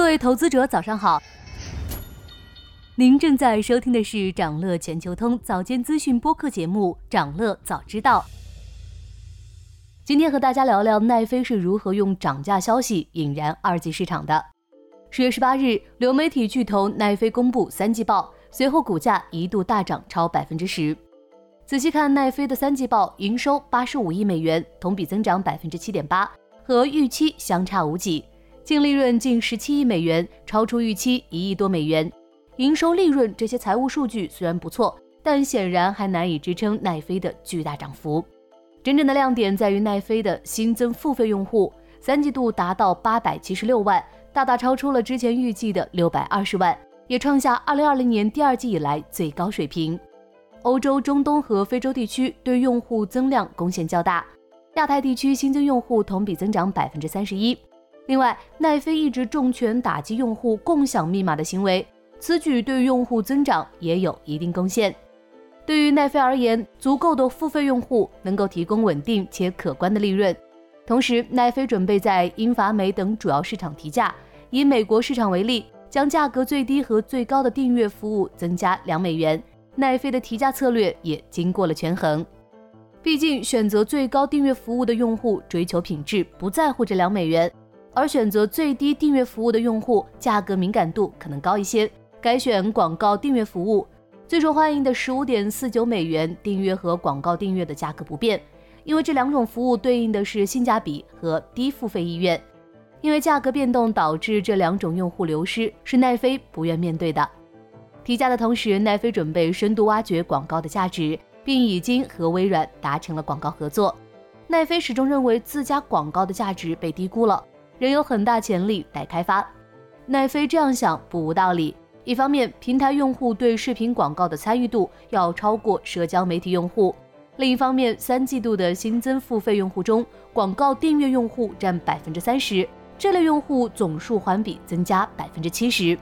各位投资者，早上好。您正在收听的是长乐全球通早间资讯播客节目《长乐早知道》。今天和大家聊聊奈飞是如何用涨价消息引燃二级市场的。十月十八日，流媒体巨头奈飞公布三季报，随后股价一度大涨超百分之十。仔细看奈飞的三季报，营收八十五亿美元，同比增长百分之七点八，和预期相差无几。净利润近十七亿美元，超出预期一亿多美元。营收、利润这些财务数据虽然不错，但显然还难以支撑奈飞的巨大涨幅。真正的亮点在于奈飞的新增付费用户，三季度达到八百七十六万，大大超出了之前预计的六百二十万，也创下二零二零年第二季以来最高水平。欧洲、中东和非洲地区对用户增量贡献较大，亚太地区新增用户同比增长百分之三十一。另外，奈飞一直重拳打击用户共享密码的行为，此举对用户增长也有一定贡献。对于奈飞而言，足够的付费用户能够提供稳定且可观的利润。同时，奈飞准备在英法美等主要市场提价。以美国市场为例，将价格最低和最高的订阅服务增加两美元。奈飞的提价策略也经过了权衡，毕竟选择最高订阅服务的用户追求品质，不在乎这两美元。而选择最低订阅服务的用户，价格敏感度可能高一些，改选广告订阅服务。最受欢迎的十五点四九美元订阅和广告订阅的价格不变，因为这两种服务对应的是性价比和低付费意愿。因为价格变动导致这两种用户流失，是奈飞不愿面对的。提价的同时，奈飞准备深度挖掘广告的价值，并已经和微软达成了广告合作。奈飞始终认为自家广告的价值被低估了。仍有很大潜力待开发。奈飞这样想不无道理。一方面，平台用户对视频广告的参与度要超过社交媒体用户；另一方面，三季度的新增付费用户中，广告订阅用户占百分之三十，这类用户总数环比增加百分之七十。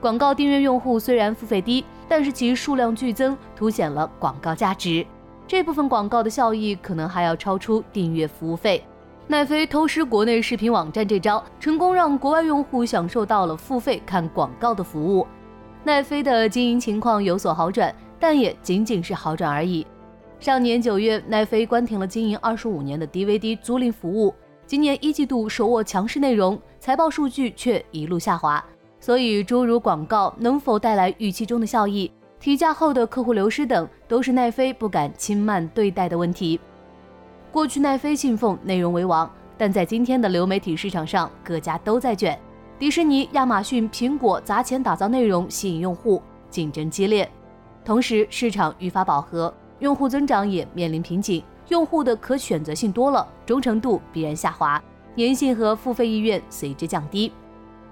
广告订阅用户虽然付费低，但是其数量剧增，凸显了广告价值。这部分广告的效益可能还要超出订阅服务费。奈飞偷师国内视频网站这招，成功让国外用户享受到了付费看广告的服务。奈飞的经营情况有所好转，但也仅仅是好转而已。上年九月，奈飞关停了经营二十五年的 DVD 租赁服务，今年一季度手握强势内容，财报数据却一路下滑。所以，诸如广告能否带来预期中的效益、提价后的客户流失等，都是奈飞不敢轻慢对待的问题。过去奈飞信奉内容为王，但在今天的流媒体市场上，各家都在卷。迪士尼、亚马逊、苹果砸钱打造内容吸引用户，竞争激烈。同时，市场愈发饱和，用户增长也面临瓶颈，用户的可选择性多了，忠诚度必然下滑，粘性和付费意愿随之降低。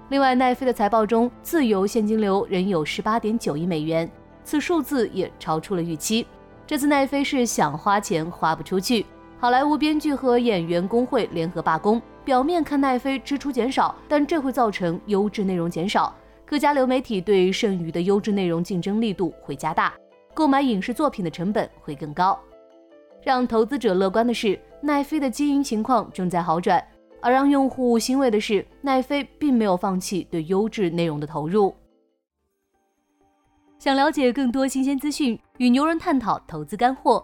另外，奈飞的财报中自由现金流仍有十八点九亿美元，此数字也超出了预期。这次奈飞是想花钱花不出去。好莱坞编剧和演员工会联合罢工，表面看奈飞支出减少，但这会造成优质内容减少，各家流媒体对剩余的优质内容竞争力度会加大，购买影视作品的成本会更高。让投资者乐观的是，奈飞的经营情况正在好转；而让用户欣慰的是，奈飞并没有放弃对优质内容的投入。想了解更多新鲜资讯，与牛人探讨投资干货。